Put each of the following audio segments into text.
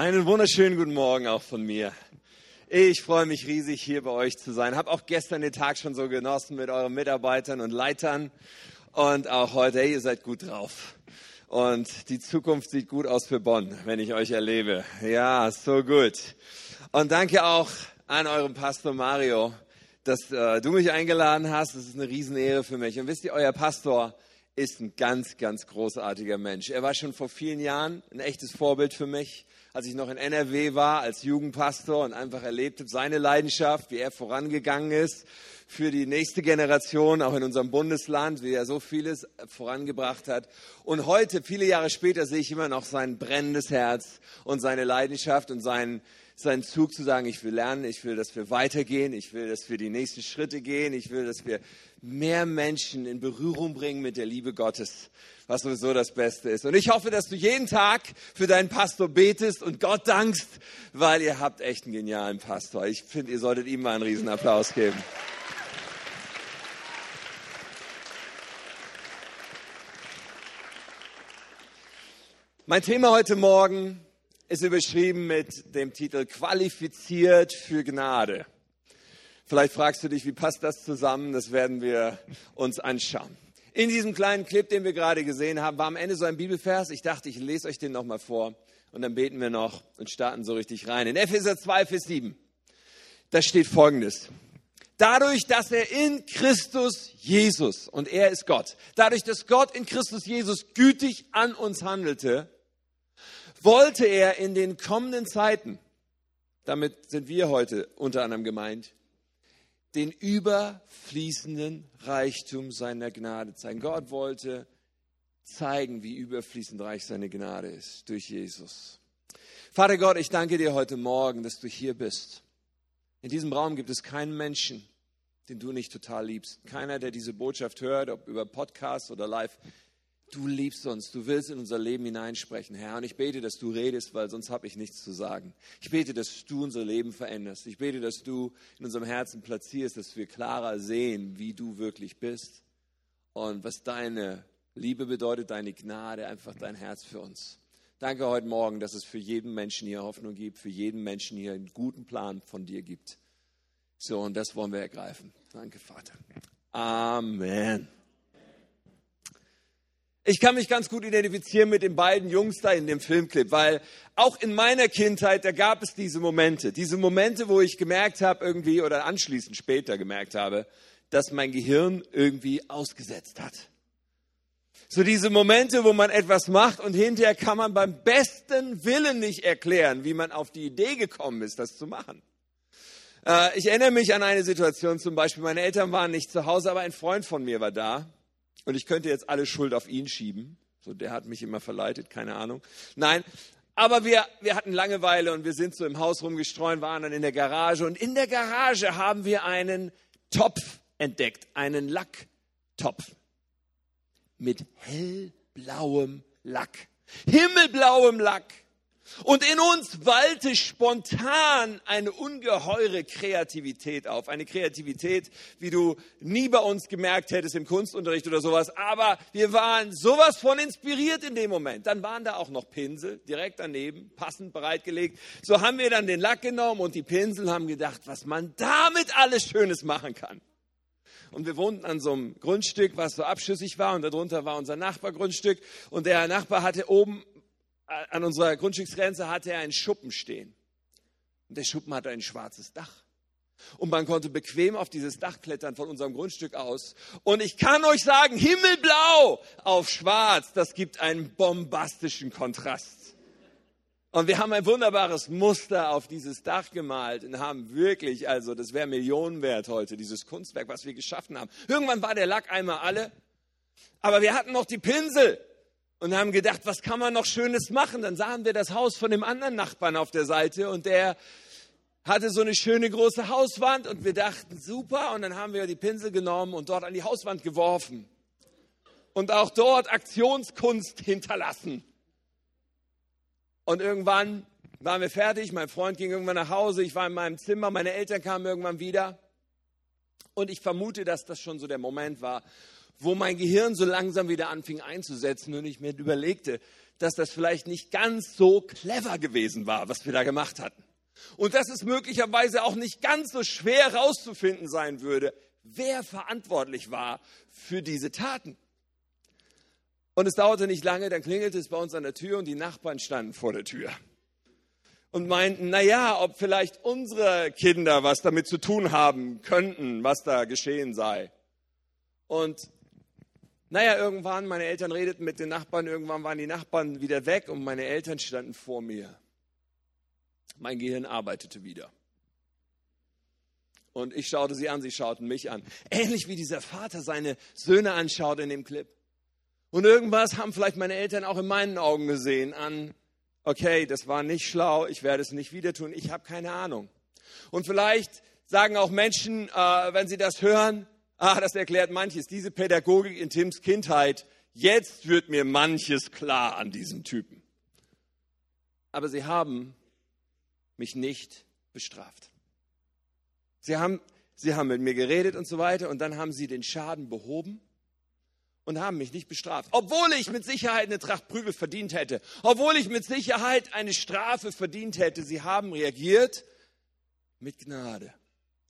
Einen wunderschönen guten Morgen auch von mir. Ich freue mich riesig, hier bei euch zu sein. Habe auch gestern den Tag schon so genossen mit euren Mitarbeitern und Leitern. Und auch heute, hey, ihr seid gut drauf. Und die Zukunft sieht gut aus für Bonn, wenn ich euch erlebe. Ja, so gut. Und danke auch an euren Pastor Mario, dass äh, du mich eingeladen hast. Das ist eine Riesenehre für mich. Und wisst ihr, euer Pastor ist ein ganz, ganz großartiger Mensch. Er war schon vor vielen Jahren ein echtes Vorbild für mich als ich noch in NRW war als Jugendpastor und einfach erlebte seine Leidenschaft, wie er vorangegangen ist für die nächste Generation, auch in unserem Bundesland, wie er so vieles vorangebracht hat. Und heute, viele Jahre später, sehe ich immer noch sein brennendes Herz und seine Leidenschaft und seinen, seinen Zug zu sagen, ich will lernen, ich will, dass wir weitergehen, ich will, dass wir die nächsten Schritte gehen, ich will, dass wir mehr Menschen in Berührung bringen mit der Liebe Gottes was sowieso das Beste ist. Und ich hoffe, dass du jeden Tag für deinen Pastor betest und Gott dankst, weil ihr habt echt einen genialen Pastor. Ich finde, ihr solltet ihm mal einen riesen Applaus geben. Mein Thema heute Morgen ist überschrieben mit dem Titel Qualifiziert für Gnade. Vielleicht fragst du dich, wie passt das zusammen? Das werden wir uns anschauen. In diesem kleinen Clip, den wir gerade gesehen haben, war am Ende so ein Bibelvers. Ich dachte, ich lese euch den nochmal vor und dann beten wir noch und starten so richtig rein. In Epheser 2, Vers 7, da steht Folgendes. Dadurch, dass er in Christus Jesus, und er ist Gott, dadurch, dass Gott in Christus Jesus gütig an uns handelte, wollte er in den kommenden Zeiten, damit sind wir heute unter anderem gemeint, den überfließenden Reichtum seiner Gnade zeigen. Gott wollte zeigen, wie überfließend reich seine Gnade ist durch Jesus. Vater Gott, ich danke dir heute Morgen, dass du hier bist. In diesem Raum gibt es keinen Menschen, den du nicht total liebst. Keiner, der diese Botschaft hört, ob über Podcast oder live, Du liebst uns, du willst in unser Leben hineinsprechen, Herr. Und ich bete, dass du redest, weil sonst habe ich nichts zu sagen. Ich bete, dass du unser Leben veränderst. Ich bete, dass du in unserem Herzen platzierst, dass wir klarer sehen, wie du wirklich bist und was deine Liebe bedeutet, deine Gnade, einfach dein Herz für uns. Danke heute Morgen, dass es für jeden Menschen hier Hoffnung gibt, für jeden Menschen hier einen guten Plan von dir gibt. So, und das wollen wir ergreifen. Danke, Vater. Amen. Ich kann mich ganz gut identifizieren mit den beiden Jungs da in dem Filmclip, weil auch in meiner Kindheit, da gab es diese Momente, diese Momente, wo ich gemerkt habe irgendwie oder anschließend später gemerkt habe, dass mein Gehirn irgendwie ausgesetzt hat. So diese Momente, wo man etwas macht und hinterher kann man beim besten Willen nicht erklären, wie man auf die Idee gekommen ist, das zu machen. Äh, ich erinnere mich an eine Situation zum Beispiel, meine Eltern waren nicht zu Hause, aber ein Freund von mir war da und ich könnte jetzt alle Schuld auf ihn schieben. So, der hat mich immer verleitet, keine Ahnung. Nein, aber wir, wir hatten Langeweile und wir sind so im Haus rumgestreut, waren dann in der Garage. Und in der Garage haben wir einen Topf entdeckt, einen Lacktopf mit hellblauem Lack, himmelblauem Lack. Und in uns wallte spontan eine ungeheure Kreativität auf. Eine Kreativität, wie du nie bei uns gemerkt hättest im Kunstunterricht oder sowas. Aber wir waren sowas von inspiriert in dem Moment. Dann waren da auch noch Pinsel direkt daneben, passend bereitgelegt. So haben wir dann den Lack genommen und die Pinsel haben gedacht, was man damit alles Schönes machen kann. Und wir wohnten an so einem Grundstück, was so abschüssig war und darunter war unser Nachbargrundstück. Und der Nachbar hatte oben an unserer Grundstücksgrenze hatte er einen Schuppen stehen. Und der Schuppen hatte ein schwarzes Dach. Und man konnte bequem auf dieses Dach klettern von unserem Grundstück aus. Und ich kann euch sagen, himmelblau auf schwarz, das gibt einen bombastischen Kontrast. Und wir haben ein wunderbares Muster auf dieses Dach gemalt und haben wirklich, also das wäre Millionen wert heute, dieses Kunstwerk, was wir geschaffen haben. Irgendwann war der Lack einmal alle, aber wir hatten noch die Pinsel und haben gedacht, was kann man noch Schönes machen? Dann sahen wir das Haus von dem anderen Nachbarn auf der Seite und der hatte so eine schöne große Hauswand und wir dachten, super. Und dann haben wir die Pinsel genommen und dort an die Hauswand geworfen. Und auch dort Aktionskunst hinterlassen. Und irgendwann waren wir fertig. Mein Freund ging irgendwann nach Hause. Ich war in meinem Zimmer. Meine Eltern kamen irgendwann wieder. Und ich vermute, dass das schon so der Moment war, wo mein Gehirn so langsam wieder anfing einzusetzen und ich mir überlegte, dass das vielleicht nicht ganz so clever gewesen war, was wir da gemacht hatten. Und dass es möglicherweise auch nicht ganz so schwer herauszufinden sein würde, wer verantwortlich war für diese Taten. Und es dauerte nicht lange, dann klingelte es bei uns an der Tür und die Nachbarn standen vor der Tür und meinten, na ja, ob vielleicht unsere Kinder was damit zu tun haben könnten, was da geschehen sei. Und naja, irgendwann, meine Eltern redeten mit den Nachbarn, irgendwann waren die Nachbarn wieder weg und meine Eltern standen vor mir. Mein Gehirn arbeitete wieder. Und ich schaute sie an, sie schauten mich an. Ähnlich wie dieser Vater seine Söhne anschaut in dem Clip. Und irgendwas haben vielleicht meine Eltern auch in meinen Augen gesehen an, okay, das war nicht schlau, ich werde es nicht wieder tun, ich habe keine Ahnung. Und vielleicht sagen auch Menschen, äh, wenn sie das hören, ah, das erklärt manches, diese Pädagogik in Tims Kindheit, jetzt wird mir manches klar an diesem Typen. Aber sie haben mich nicht bestraft. Sie haben, sie haben mit mir geredet und so weiter und dann haben sie den Schaden behoben und haben mich nicht bestraft. Obwohl ich mit Sicherheit eine Tracht Prügel verdient hätte. Obwohl ich mit Sicherheit eine Strafe verdient hätte. Sie haben reagiert mit Gnade.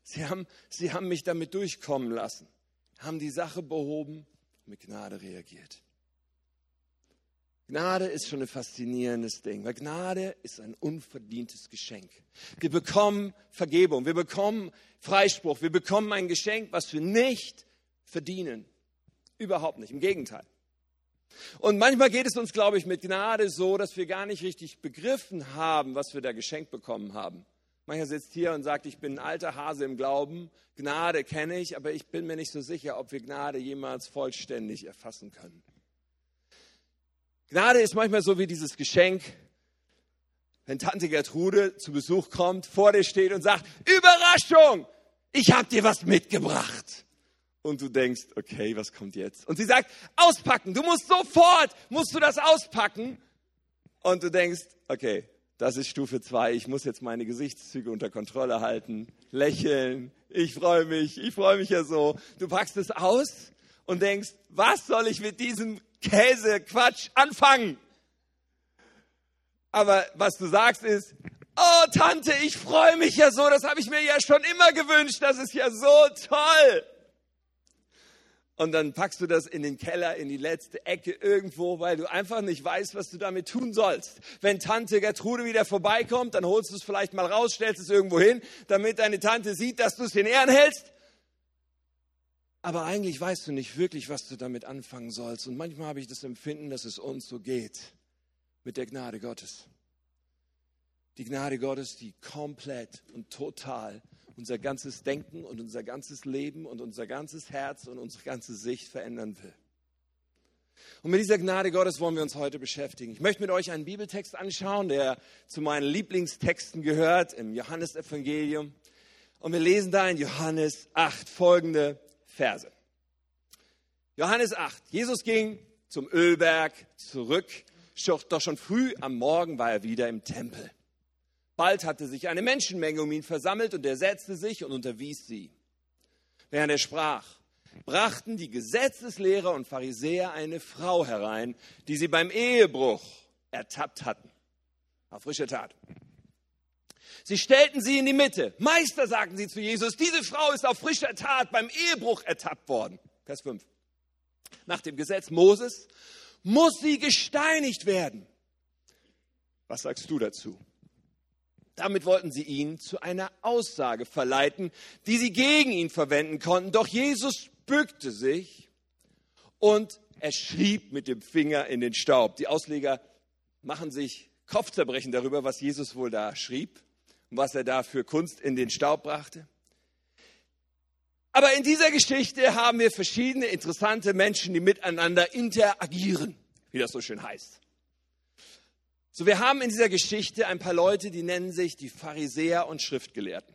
Sie haben, sie haben mich damit durchkommen lassen. Haben die Sache behoben, mit Gnade reagiert. Gnade ist schon ein faszinierendes Ding, weil Gnade ist ein unverdientes Geschenk. Wir bekommen Vergebung, wir bekommen Freispruch, wir bekommen ein Geschenk, was wir nicht verdienen. Überhaupt nicht, im Gegenteil. Und manchmal geht es uns, glaube ich, mit Gnade so, dass wir gar nicht richtig begriffen haben, was wir da geschenkt bekommen haben. Mancher sitzt hier und sagt, ich bin ein alter Hase im Glauben, Gnade kenne ich, aber ich bin mir nicht so sicher, ob wir Gnade jemals vollständig erfassen können. Gnade ist manchmal so wie dieses Geschenk, wenn Tante Gertrude zu Besuch kommt, vor dir steht und sagt, Überraschung, ich habe dir was mitgebracht und du denkst, okay, was kommt jetzt? Und sie sagt, auspacken, du musst sofort, musst du das auspacken. Und du denkst, okay, das ist Stufe zwei. ich muss jetzt meine Gesichtszüge unter Kontrolle halten, lächeln, ich freue mich, ich freue mich ja so. Du packst es aus und denkst, was soll ich mit diesem Käsequatsch anfangen? Aber was du sagst ist, oh Tante, ich freue mich ja so, das habe ich mir ja schon immer gewünscht, das ist ja so toll und dann packst du das in den Keller, in die letzte Ecke irgendwo, weil du einfach nicht weißt, was du damit tun sollst. Wenn Tante Gertrude wieder vorbeikommt, dann holst du es vielleicht mal raus, stellst es irgendwo hin, damit deine Tante sieht, dass du es in Ehren hältst. Aber eigentlich weißt du nicht wirklich, was du damit anfangen sollst. Und manchmal habe ich das Empfinden, dass es uns so geht mit der Gnade Gottes. Die Gnade Gottes, die komplett und total unser ganzes Denken und unser ganzes Leben und unser ganzes Herz und unsere ganze Sicht verändern will. Und mit dieser Gnade Gottes wollen wir uns heute beschäftigen. Ich möchte mit euch einen Bibeltext anschauen, der zu meinen Lieblingstexten gehört, im Johannesevangelium. Und wir lesen da in Johannes 8 folgende Verse. Johannes 8. Jesus ging zum Ölberg zurück, doch schon früh am Morgen war er wieder im Tempel. Bald hatte sich eine Menschenmenge um ihn versammelt und er setzte sich und unterwies sie. Während er sprach, brachten die Gesetzeslehrer und Pharisäer eine Frau herein, die sie beim Ehebruch ertappt hatten. Auf frische Tat. Sie stellten sie in die Mitte. Meister, sagten sie zu Jesus, diese Frau ist auf frischer Tat beim Ehebruch ertappt worden. Vers 5. Nach dem Gesetz Moses muss sie gesteinigt werden. Was sagst du dazu? Damit wollten sie ihn zu einer Aussage verleiten, die sie gegen ihn verwenden konnten. Doch Jesus bückte sich und er schrieb mit dem Finger in den Staub. Die Ausleger machen sich Kopfzerbrechen darüber, was Jesus wohl da schrieb und was er da für Kunst in den Staub brachte. Aber in dieser Geschichte haben wir verschiedene interessante Menschen, die miteinander interagieren, wie das so schön heißt. So, wir haben in dieser Geschichte ein paar Leute, die nennen sich die Pharisäer und Schriftgelehrten.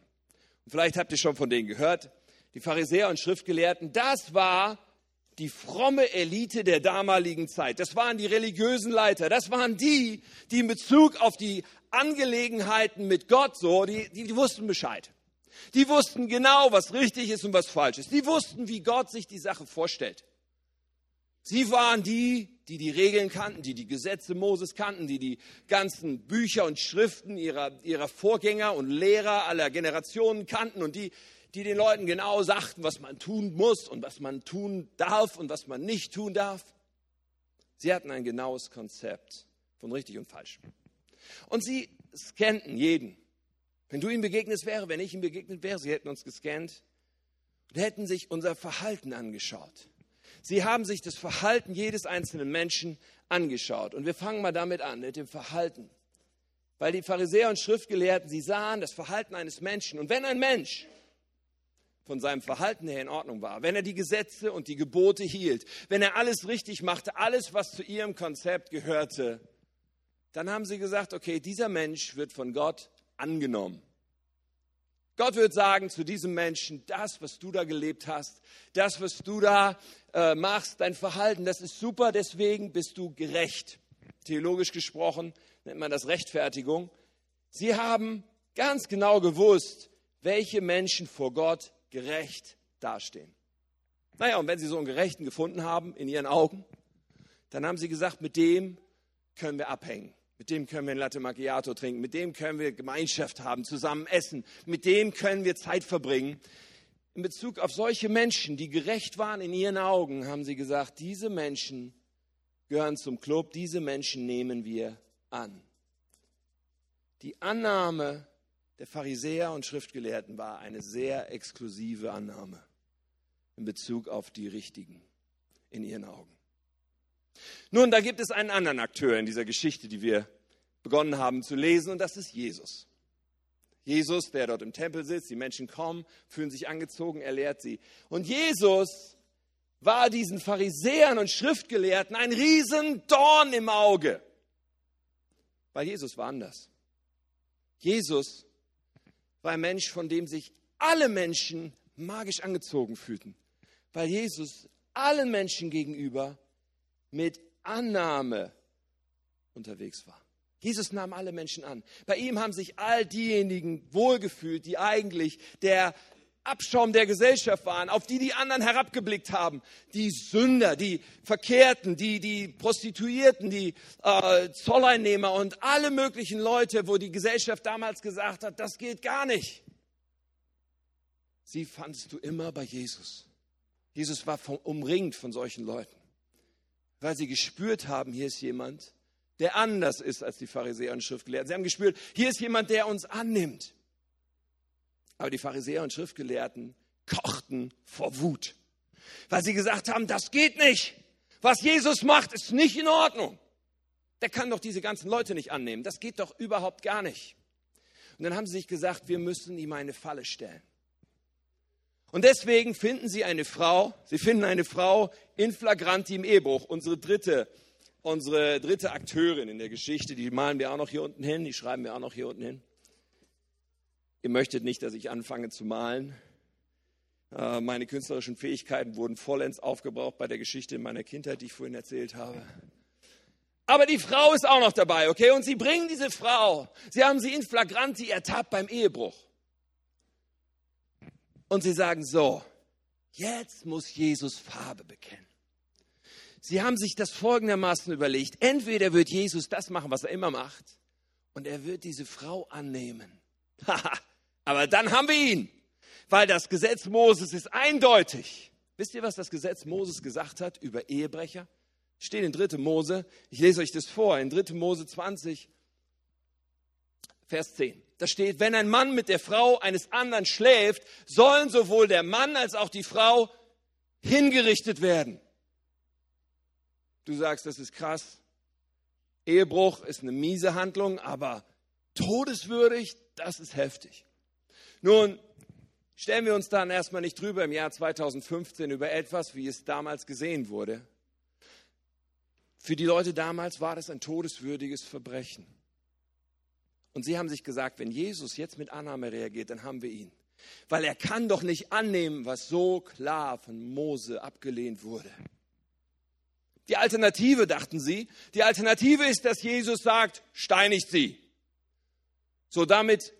Und vielleicht habt ihr schon von denen gehört. Die Pharisäer und Schriftgelehrten, das war die fromme Elite der damaligen Zeit. Das waren die religiösen Leiter. Das waren die, die in Bezug auf die Angelegenheiten mit Gott so, die, die, die wussten Bescheid. Die wussten genau, was richtig ist und was falsch ist. Die wussten, wie Gott sich die Sache vorstellt. Sie waren die, die die Regeln kannten, die die Gesetze Moses kannten, die die ganzen Bücher und Schriften ihrer, ihrer Vorgänger und Lehrer aller Generationen kannten und die, die den Leuten genau sagten, was man tun muss und was man tun darf und was man nicht tun darf. Sie hatten ein genaues Konzept von richtig und falsch. Und sie scannten jeden. Wenn du ihm begegnet wäre, wenn ich ihm begegnet wäre, sie hätten uns gescannt und hätten sich unser Verhalten angeschaut. Sie haben sich das Verhalten jedes einzelnen Menschen angeschaut. Und wir fangen mal damit an, mit dem Verhalten. Weil die Pharisäer und Schriftgelehrten, sie sahen das Verhalten eines Menschen. Und wenn ein Mensch von seinem Verhalten her in Ordnung war, wenn er die Gesetze und die Gebote hielt, wenn er alles richtig machte, alles, was zu ihrem Konzept gehörte, dann haben sie gesagt, okay, dieser Mensch wird von Gott angenommen. Gott wird sagen zu diesem Menschen, das, was du da gelebt hast, das, was du da äh, machst, dein Verhalten, das ist super, deswegen bist du gerecht. Theologisch gesprochen nennt man das Rechtfertigung. Sie haben ganz genau gewusst, welche Menschen vor Gott gerecht dastehen. Naja, und wenn sie so einen Gerechten gefunden haben in ihren Augen, dann haben sie gesagt, mit dem können wir abhängen. Mit dem können wir ein Latte Macchiato trinken, mit dem können wir Gemeinschaft haben, zusammen essen, mit dem können wir Zeit verbringen. In Bezug auf solche Menschen, die gerecht waren in ihren Augen, haben sie gesagt, diese Menschen gehören zum Club, diese Menschen nehmen wir an. Die Annahme der Pharisäer und Schriftgelehrten war eine sehr exklusive Annahme in Bezug auf die Richtigen in ihren Augen. Nun, da gibt es einen anderen Akteur in dieser Geschichte, die wir begonnen haben zu lesen, und das ist Jesus. Jesus, der dort im Tempel sitzt, die Menschen kommen, fühlen sich angezogen, er lehrt sie. Und Jesus war diesen Pharisäern und Schriftgelehrten ein Riesendorn im Auge. Weil Jesus war anders. Jesus war ein Mensch, von dem sich alle Menschen magisch angezogen fühlten. Weil Jesus allen Menschen gegenüber mit Annahme unterwegs war. Jesus nahm alle Menschen an. Bei ihm haben sich all diejenigen wohlgefühlt, die eigentlich der Abschaum der Gesellschaft waren, auf die die anderen herabgeblickt haben. Die Sünder, die Verkehrten, die, die Prostituierten, die äh, Zolleinnehmer und alle möglichen Leute, wo die Gesellschaft damals gesagt hat, das geht gar nicht. Sie fandest du immer bei Jesus. Jesus war vom, umringt von solchen Leuten weil sie gespürt haben, hier ist jemand, der anders ist als die Pharisäer und Schriftgelehrten. Sie haben gespürt, hier ist jemand, der uns annimmt. Aber die Pharisäer und Schriftgelehrten kochten vor Wut, weil sie gesagt haben, das geht nicht. Was Jesus macht, ist nicht in Ordnung. Der kann doch diese ganzen Leute nicht annehmen. Das geht doch überhaupt gar nicht. Und dann haben sie sich gesagt, wir müssen ihm eine Falle stellen. Und deswegen finden sie eine Frau, sie finden eine Frau in flagranti im Ehebruch, unsere dritte, unsere dritte Akteurin in der Geschichte, die malen wir auch noch hier unten hin, die schreiben wir auch noch hier unten hin. Ihr möchtet nicht, dass ich anfange zu malen. Äh, meine künstlerischen Fähigkeiten wurden vollends aufgebraucht bei der Geschichte in meiner Kindheit, die ich vorhin erzählt habe. Aber die Frau ist auch noch dabei, okay? Und sie bringen diese Frau, sie haben sie in flagranti ertappt beim Ehebruch. Und sie sagen so, jetzt muss Jesus Farbe bekennen. Sie haben sich das folgendermaßen überlegt. Entweder wird Jesus das machen, was er immer macht, und er wird diese Frau annehmen. Aber dann haben wir ihn, weil das Gesetz Moses ist eindeutig. Wisst ihr, was das Gesetz Moses gesagt hat über Ehebrecher? Steht in 3. Mose. Ich lese euch das vor. In 3. Mose 20, Vers 10. Da steht, wenn ein Mann mit der Frau eines anderen schläft, sollen sowohl der Mann als auch die Frau hingerichtet werden. Du sagst, das ist krass. Ehebruch ist eine miese Handlung, aber todeswürdig, das ist heftig. Nun, stellen wir uns dann erstmal nicht drüber im Jahr 2015 über etwas, wie es damals gesehen wurde. Für die Leute damals war das ein todeswürdiges Verbrechen. Und sie haben sich gesagt, wenn Jesus jetzt mit Annahme reagiert, dann haben wir ihn. Weil er kann doch nicht annehmen, was so klar von Mose abgelehnt wurde. Die Alternative, dachten sie, die Alternative ist, dass Jesus sagt, steinigt sie. So damit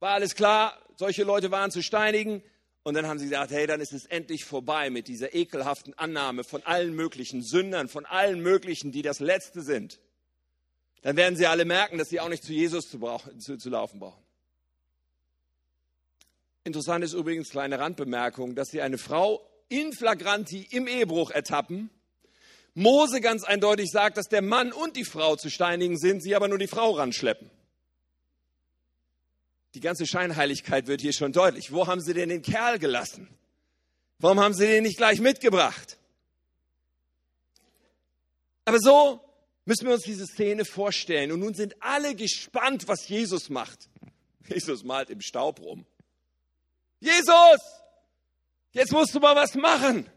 war alles klar, solche Leute waren, zu steinigen. Und dann haben sie gesagt, hey, dann ist es endlich vorbei mit dieser ekelhaften Annahme von allen möglichen Sündern, von allen möglichen, die das Letzte sind. Dann werden sie alle merken, dass sie auch nicht zu Jesus zu, brauchen, zu, zu laufen brauchen. Interessant ist übrigens, kleine Randbemerkung, dass sie eine Frau in flagranti im Ehebruch ertappen. Mose ganz eindeutig sagt, dass der Mann und die Frau zu steinigen sind, sie aber nur die Frau ranschleppen. Die ganze Scheinheiligkeit wird hier schon deutlich. Wo haben sie denn den Kerl gelassen? Warum haben sie den nicht gleich mitgebracht? Aber so müssen wir uns diese Szene vorstellen. Und nun sind alle gespannt, was Jesus macht. Jesus malt im Staub rum. Jesus, jetzt musst du mal was machen.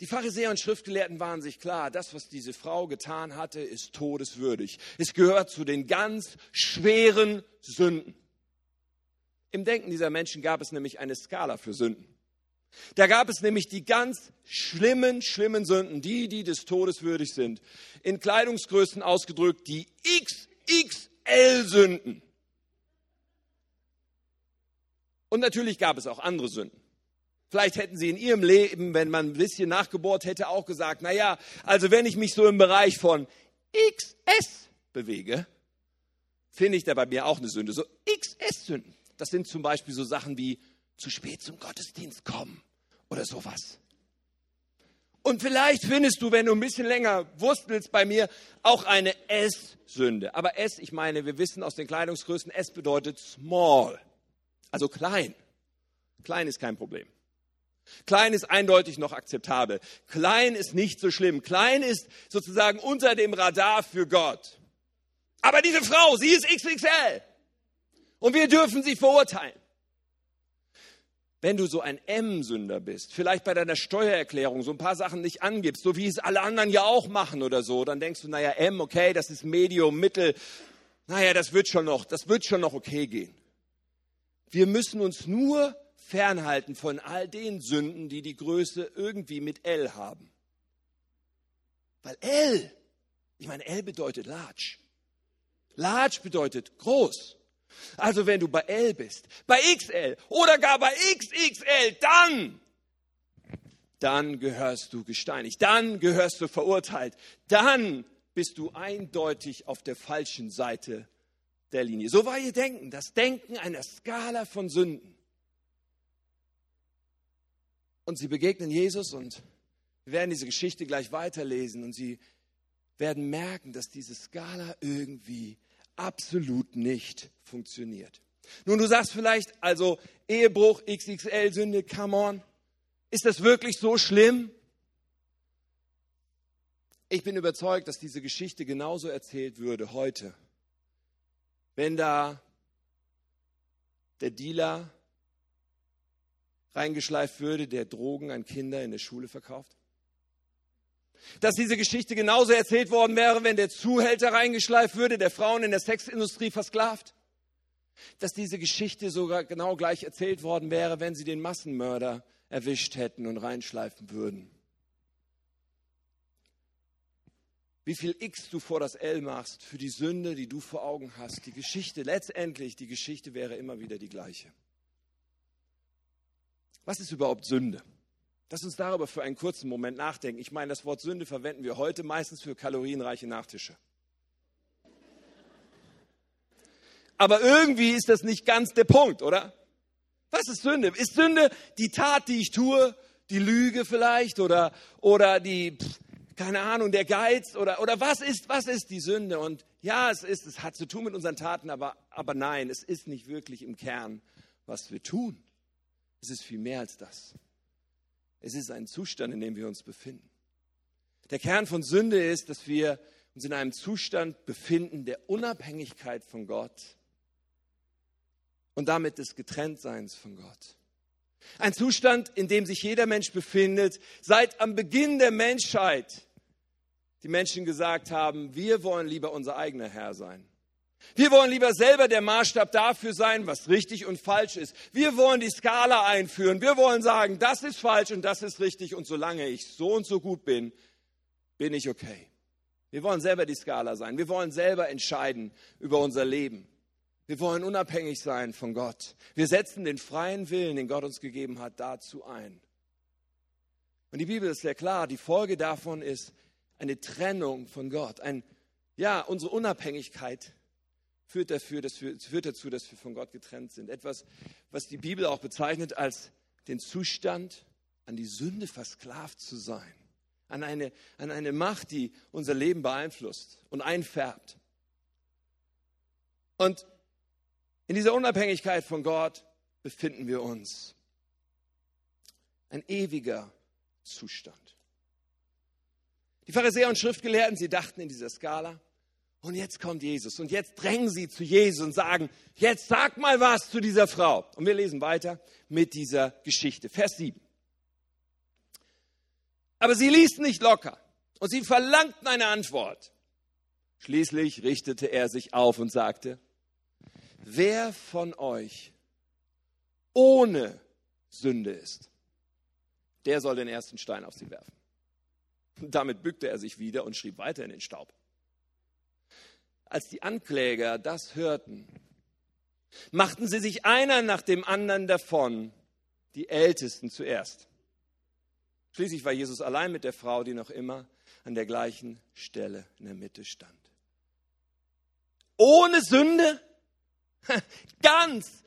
Die Pharisäer und Schriftgelehrten waren sich klar, das, was diese Frau getan hatte, ist todeswürdig. Es gehört zu den ganz schweren Sünden. Im Denken dieser Menschen gab es nämlich eine Skala für Sünden. Da gab es nämlich die ganz schlimmen, schlimmen Sünden, die, die des Todes würdig sind. In Kleidungsgrößen ausgedrückt, die XXL-Sünden. Und natürlich gab es auch andere Sünden. Vielleicht hätten sie in ihrem Leben, wenn man ein bisschen nachgebohrt hätte, auch gesagt, naja, also wenn ich mich so im Bereich von XS bewege, finde ich da bei mir auch eine Sünde. So XS-Sünden. Das sind zum Beispiel so Sachen wie zu spät zum Gottesdienst kommen oder sowas. Und vielleicht findest du, wenn du ein bisschen länger wurstelst bei mir, auch eine S-Sünde. Aber S, ich meine, wir wissen aus den Kleidungsgrößen, S bedeutet small. Also klein. Klein ist kein Problem. Klein ist eindeutig noch akzeptabel. Klein ist nicht so schlimm. Klein ist sozusagen unter dem Radar für Gott. Aber diese Frau, sie ist XXL. Und wir dürfen sie verurteilen. Wenn du so ein M-Sünder bist, vielleicht bei deiner Steuererklärung so ein paar Sachen nicht angibst, so wie es alle anderen ja auch machen oder so, dann denkst du, naja, M, okay, das ist Medium, Mittel, naja, das wird schon noch, das wird schon noch okay gehen. Wir müssen uns nur fernhalten von all den Sünden, die die Größe irgendwie mit L haben. Weil L, ich meine, L bedeutet large. Large bedeutet groß. Also wenn du bei L bist, bei XL oder gar bei XXL, dann, dann gehörst du gesteinigt, dann gehörst du verurteilt, dann bist du eindeutig auf der falschen Seite der Linie. So war ihr Denken, das Denken einer Skala von Sünden. Und sie begegnen Jesus und werden diese Geschichte gleich weiterlesen und sie werden merken, dass diese Skala irgendwie absolut nicht funktioniert. Nun, du sagst vielleicht, also Ehebruch, XXL-Sünde, come on. Ist das wirklich so schlimm? Ich bin überzeugt, dass diese Geschichte genauso erzählt würde heute wenn da der Dealer reingeschleift würde, der Drogen an Kinder in der Schule verkauft? Dass diese Geschichte genauso erzählt worden wäre, wenn der Zuhälter reingeschleift würde, der Frauen in der Sexindustrie versklavt? Dass diese Geschichte sogar genau gleich erzählt worden wäre, wenn sie den Massenmörder erwischt hätten und reinschleifen würden? wie viel X du vor das L machst für die Sünde, die du vor Augen hast. Die Geschichte, letztendlich, die Geschichte wäre immer wieder die gleiche. Was ist überhaupt Sünde? Lass uns darüber für einen kurzen Moment nachdenken. Ich meine, das Wort Sünde verwenden wir heute meistens für kalorienreiche Nachtische. Aber irgendwie ist das nicht ganz der Punkt, oder? Was ist Sünde? Ist Sünde die Tat, die ich tue, die Lüge vielleicht oder, oder die, pff, keine Ahnung, der Geiz oder, oder was ist, was ist die Sünde? Und ja, es ist, es hat zu tun mit unseren Taten, aber, aber nein, es ist nicht wirklich im Kern, was wir tun. Es ist viel mehr als das. Es ist ein Zustand, in dem wir uns befinden. Der Kern von Sünde ist, dass wir uns in einem Zustand befinden der Unabhängigkeit von Gott und damit des Getrenntseins von Gott. Ein Zustand, in dem sich jeder Mensch befindet, seit am Beginn der Menschheit die Menschen gesagt haben, wir wollen lieber unser eigener Herr sein. Wir wollen lieber selber der Maßstab dafür sein, was richtig und falsch ist. Wir wollen die Skala einführen. Wir wollen sagen, das ist falsch und das ist richtig. Und solange ich so und so gut bin, bin ich okay. Wir wollen selber die Skala sein. Wir wollen selber entscheiden über unser Leben. Wir wollen unabhängig sein von Gott. Wir setzen den freien Willen, den Gott uns gegeben hat, dazu ein. Und die Bibel ist sehr klar, die Folge davon ist eine Trennung von Gott. Ein, ja, unsere Unabhängigkeit führt, dafür, dass wir, führt dazu, dass wir von Gott getrennt sind. Etwas, was die Bibel auch bezeichnet als den Zustand, an die Sünde versklavt zu sein. An eine, an eine Macht, die unser Leben beeinflusst und einfärbt. Und in dieser Unabhängigkeit von Gott befinden wir uns. Ein ewiger Zustand. Die Pharisäer und Schriftgelehrten, sie dachten in dieser Skala, und jetzt kommt Jesus. Und jetzt drängen sie zu Jesus und sagen, jetzt sag mal was zu dieser Frau. Und wir lesen weiter mit dieser Geschichte. Vers 7. Aber sie ließen nicht locker und sie verlangten eine Antwort. Schließlich richtete er sich auf und sagte, wer von euch ohne Sünde ist, der soll den ersten Stein auf sie werfen. Damit bückte er sich wieder und schrieb weiter in den Staub. Als die Ankläger das hörten, machten sie sich einer nach dem anderen davon, die Ältesten zuerst. Schließlich war Jesus allein mit der Frau, die noch immer an der gleichen Stelle in der Mitte stand. Ohne Sünde? Ganz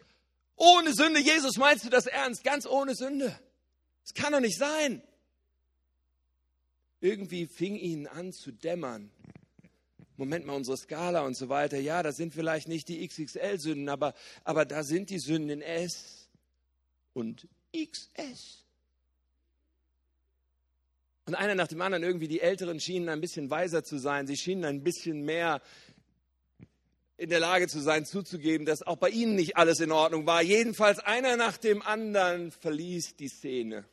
ohne Sünde. Jesus, meinst du das ernst? Ganz ohne Sünde. Das kann doch nicht sein. Irgendwie fing ihnen an zu dämmern. Moment mal, unsere Skala und so weiter. Ja, das sind vielleicht nicht die XXL-Sünden, aber, aber da sind die Sünden in S und XS. Und einer nach dem anderen, irgendwie die Älteren schienen ein bisschen weiser zu sein. Sie schienen ein bisschen mehr in der Lage zu sein, zuzugeben, dass auch bei ihnen nicht alles in Ordnung war. Jedenfalls einer nach dem anderen verließ die Szene,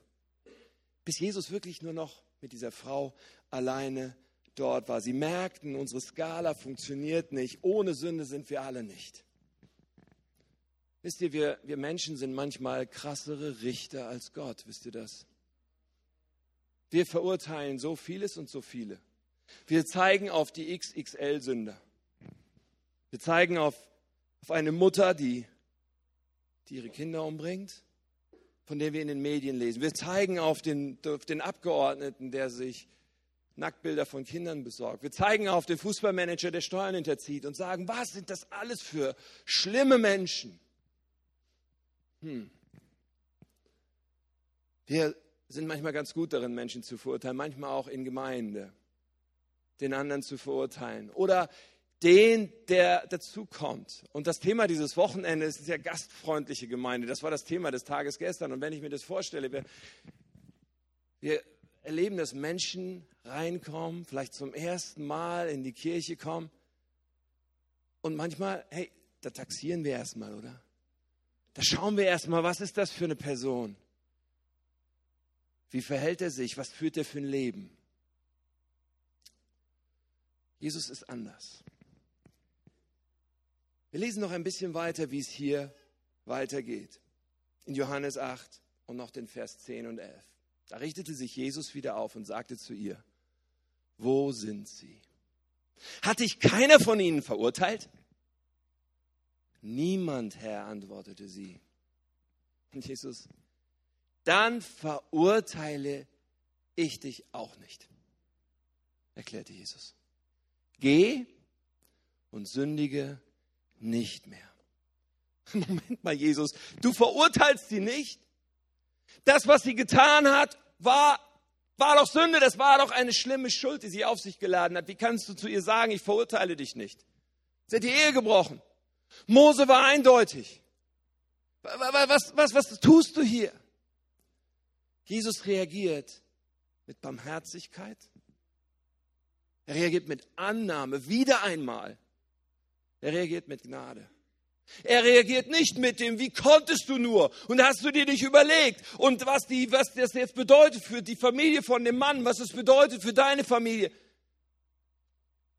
bis Jesus wirklich nur noch mit dieser Frau alleine dort war. Sie merkten, unsere Skala funktioniert nicht. Ohne Sünde sind wir alle nicht. Wisst ihr, wir, wir Menschen sind manchmal krassere Richter als Gott. Wisst ihr das? Wir verurteilen so vieles und so viele. Wir zeigen auf die XXL-Sünder. Wir zeigen auf, auf eine Mutter, die, die ihre Kinder umbringt, von der wir in den Medien lesen. Wir zeigen auf den, auf den Abgeordneten, der sich Nacktbilder von Kindern besorgt. Wir zeigen auf den Fußballmanager, der Steuern hinterzieht und sagen, was sind das alles für schlimme Menschen? Hm. Wir sind manchmal ganz gut darin, Menschen zu verurteilen, manchmal auch in Gemeinde, den anderen zu verurteilen. Oder den, der dazukommt. Und das Thema dieses Wochenendes ist ja gastfreundliche Gemeinde. Das war das Thema des Tages gestern. Und wenn ich mir das vorstelle, wir, wir erleben, dass Menschen reinkommen, vielleicht zum ersten Mal in die Kirche kommen. Und manchmal, hey, da taxieren wir erstmal, oder? Da schauen wir erstmal, was ist das für eine Person? Wie verhält er sich? Was führt er für ein Leben? Jesus ist anders. Wir lesen noch ein bisschen weiter, wie es hier weitergeht. In Johannes 8 und noch den Vers 10 und 11. Da richtete sich Jesus wieder auf und sagte zu ihr, wo sind sie? Hat dich keiner von ihnen verurteilt? Niemand, Herr, antwortete sie. Und Jesus, dann verurteile ich dich auch nicht, erklärte Jesus. Geh und sündige nicht mehr. Moment mal, Jesus, du verurteilst sie nicht. Das, was sie getan hat, war, war doch Sünde, das war doch eine schlimme Schuld, die sie auf sich geladen hat. Wie kannst du zu ihr sagen, ich verurteile dich nicht? Sie hat die Ehe gebrochen. Mose war eindeutig. Was, was, was tust du hier? Jesus reagiert mit Barmherzigkeit. Er reagiert mit Annahme, wieder einmal. Er reagiert mit Gnade. Er reagiert nicht mit dem, wie konntest du nur? Und hast du dir nicht überlegt? Und was, die, was das jetzt bedeutet für die Familie von dem Mann, was es bedeutet für deine Familie.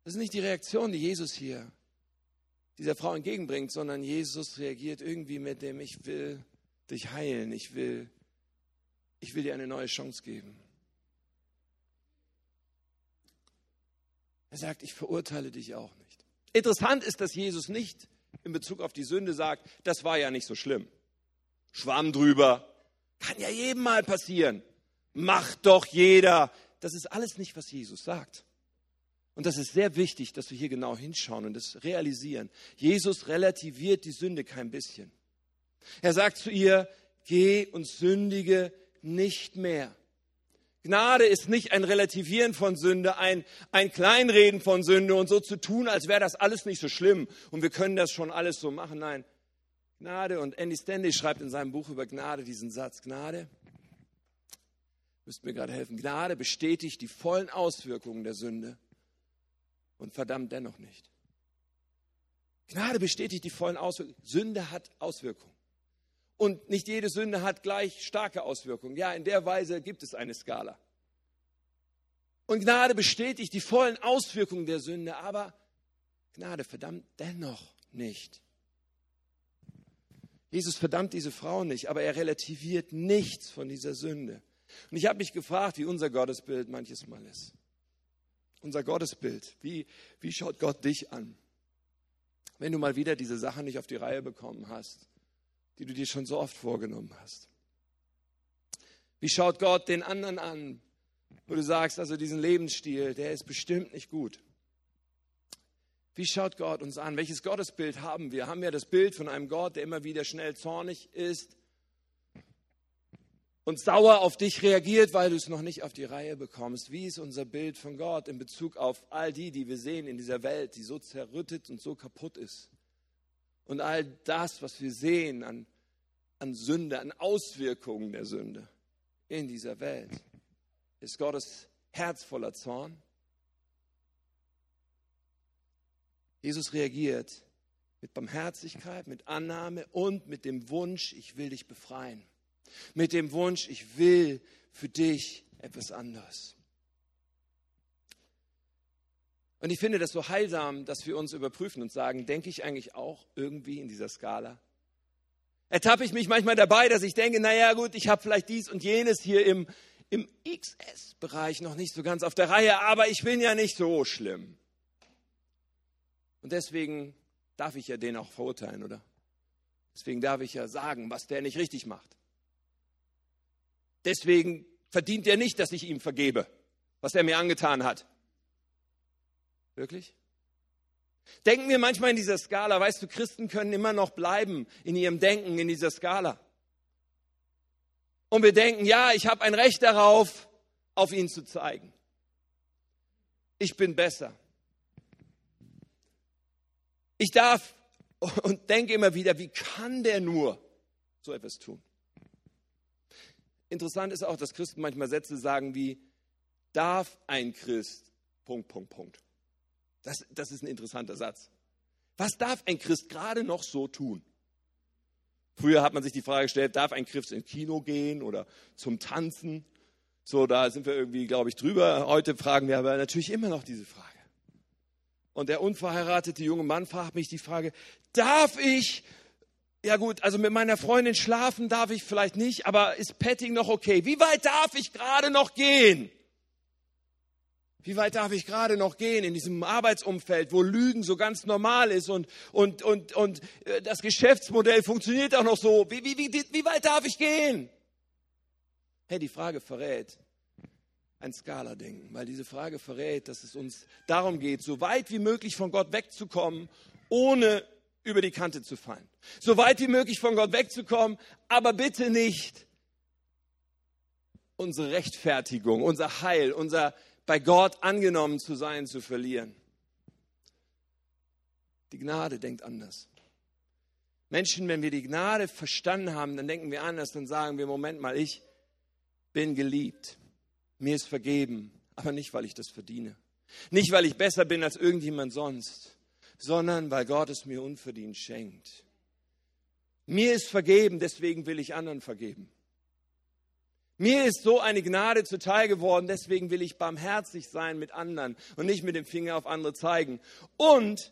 Das ist nicht die Reaktion, die Jesus hier dieser Frau entgegenbringt, sondern Jesus reagiert irgendwie mit dem, ich will dich heilen, ich will, ich will dir eine neue Chance geben. Er sagt, ich verurteile dich auch nicht. Interessant ist, dass Jesus nicht in Bezug auf die Sünde sagt, das war ja nicht so schlimm. Schwamm drüber. Kann ja jedem mal passieren. Macht doch jeder. Das ist alles nicht, was Jesus sagt. Und das ist sehr wichtig, dass wir hier genau hinschauen und das realisieren. Jesus relativiert die Sünde kein bisschen. Er sagt zu ihr, geh und sündige nicht mehr. Gnade ist nicht ein Relativieren von Sünde, ein, ein Kleinreden von Sünde und so zu tun, als wäre das alles nicht so schlimm und wir können das schon alles so machen. Nein, Gnade und Andy Stanley schreibt in seinem Buch über Gnade diesen Satz, Gnade, müsst mir gerade helfen, Gnade bestätigt die vollen Auswirkungen der Sünde und verdammt dennoch nicht. Gnade bestätigt die vollen Auswirkungen. Sünde hat Auswirkungen. Und nicht jede Sünde hat gleich starke Auswirkungen. Ja, in der Weise gibt es eine Skala. Und Gnade bestätigt die vollen Auswirkungen der Sünde, aber Gnade verdammt dennoch nicht. Jesus verdammt diese Frau nicht, aber er relativiert nichts von dieser Sünde. Und ich habe mich gefragt, wie unser Gottesbild manches Mal ist. Unser Gottesbild, wie, wie schaut Gott dich an? Wenn du mal wieder diese Sache nicht auf die Reihe bekommen hast, die du dir schon so oft vorgenommen hast. Wie schaut Gott den anderen an, wo du sagst, also diesen Lebensstil, der ist bestimmt nicht gut. Wie schaut Gott uns an? Welches Gottesbild haben wir? Haben wir das Bild von einem Gott, der immer wieder schnell zornig ist und sauer auf dich reagiert, weil du es noch nicht auf die Reihe bekommst? Wie ist unser Bild von Gott in Bezug auf all die, die wir sehen in dieser Welt, die so zerrüttet und so kaputt ist? Und all das, was wir sehen an, an Sünde, an Auswirkungen der Sünde in dieser Welt, ist Gottes Herz voller Zorn? Jesus reagiert mit Barmherzigkeit, mit Annahme und mit dem Wunsch, ich will dich befreien. Mit dem Wunsch, ich will für dich etwas anderes. Und ich finde das so heilsam, dass wir uns überprüfen und sagen, denke ich eigentlich auch irgendwie in dieser Skala? Ertappe ich mich manchmal dabei, dass ich denke, naja gut, ich habe vielleicht dies und jenes hier im, im XS-Bereich noch nicht so ganz auf der Reihe, aber ich bin ja nicht so schlimm. Und deswegen darf ich ja den auch verurteilen, oder? Deswegen darf ich ja sagen, was der nicht richtig macht. Deswegen verdient er nicht, dass ich ihm vergebe, was er mir angetan hat. Wirklich? Denken wir manchmal in dieser Skala, weißt du, Christen können immer noch bleiben in ihrem Denken in dieser Skala. Und wir denken, ja, ich habe ein Recht darauf, auf ihn zu zeigen. Ich bin besser. Ich darf und denke immer wieder, wie kann der nur so etwas tun? Interessant ist auch, dass Christen manchmal Sätze sagen wie, darf ein Christ, Punkt, Punkt, Punkt. Das, das ist ein interessanter Satz. Was darf ein Christ gerade noch so tun? Früher hat man sich die Frage gestellt, darf ein Christ ins Kino gehen oder zum Tanzen? So, da sind wir irgendwie, glaube ich, drüber. Heute fragen wir aber natürlich immer noch diese Frage. Und der unverheiratete junge Mann fragt mich die Frage, darf ich, ja gut, also mit meiner Freundin schlafen darf ich vielleicht nicht, aber ist Petting noch okay? Wie weit darf ich gerade noch gehen? Wie weit darf ich gerade noch gehen in diesem Arbeitsumfeld, wo Lügen so ganz normal ist und, und, und, und äh, das Geschäftsmodell funktioniert auch noch so? Wie, wie, wie, wie weit darf ich gehen? Hey, die Frage verrät ein Skala-Denken, weil diese Frage verrät, dass es uns darum geht, so weit wie möglich von Gott wegzukommen, ohne über die Kante zu fallen. So weit wie möglich von Gott wegzukommen, aber bitte nicht unsere Rechtfertigung, unser Heil, unser bei Gott angenommen zu sein, zu verlieren. Die Gnade denkt anders. Menschen, wenn wir die Gnade verstanden haben, dann denken wir anders, dann sagen wir, Moment mal, ich bin geliebt, mir ist vergeben, aber nicht, weil ich das verdiene. Nicht, weil ich besser bin als irgendjemand sonst, sondern weil Gott es mir unverdient schenkt. Mir ist vergeben, deswegen will ich anderen vergeben. Mir ist so eine Gnade zuteil geworden, deswegen will ich barmherzig sein mit anderen und nicht mit dem Finger auf andere zeigen. Und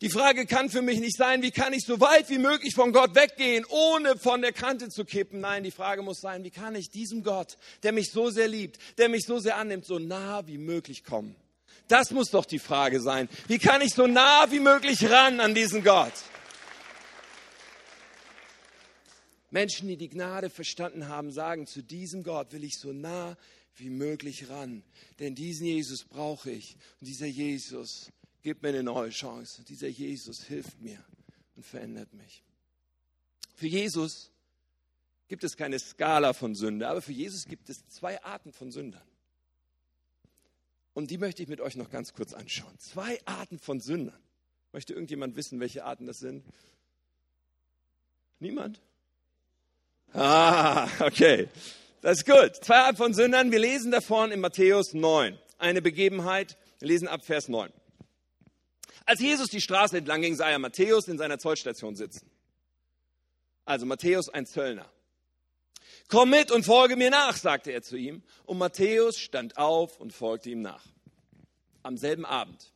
die Frage kann für mich nicht sein, wie kann ich so weit wie möglich von Gott weggehen, ohne von der Kante zu kippen. Nein, die Frage muss sein, wie kann ich diesem Gott, der mich so sehr liebt, der mich so sehr annimmt, so nah wie möglich kommen. Das muss doch die Frage sein. Wie kann ich so nah wie möglich ran an diesen Gott? Menschen, die die Gnade verstanden haben, sagen, zu diesem Gott will ich so nah wie möglich ran. Denn diesen Jesus brauche ich. Und dieser Jesus gibt mir eine neue Chance. Und dieser Jesus hilft mir und verändert mich. Für Jesus gibt es keine Skala von Sünde, aber für Jesus gibt es zwei Arten von Sündern. Und die möchte ich mit euch noch ganz kurz anschauen. Zwei Arten von Sündern. Möchte irgendjemand wissen, welche Arten das sind? Niemand? Ah, okay. Das ist gut. Zwei Arten von Sündern. Wir lesen davon in Matthäus 9. Eine Begebenheit. Wir lesen ab Vers 9. Als Jesus die Straße entlang ging, sah er Matthäus in seiner Zollstation sitzen. Also Matthäus, ein Zöllner. Komm mit und folge mir nach, sagte er zu ihm. Und Matthäus stand auf und folgte ihm nach. Am selben Abend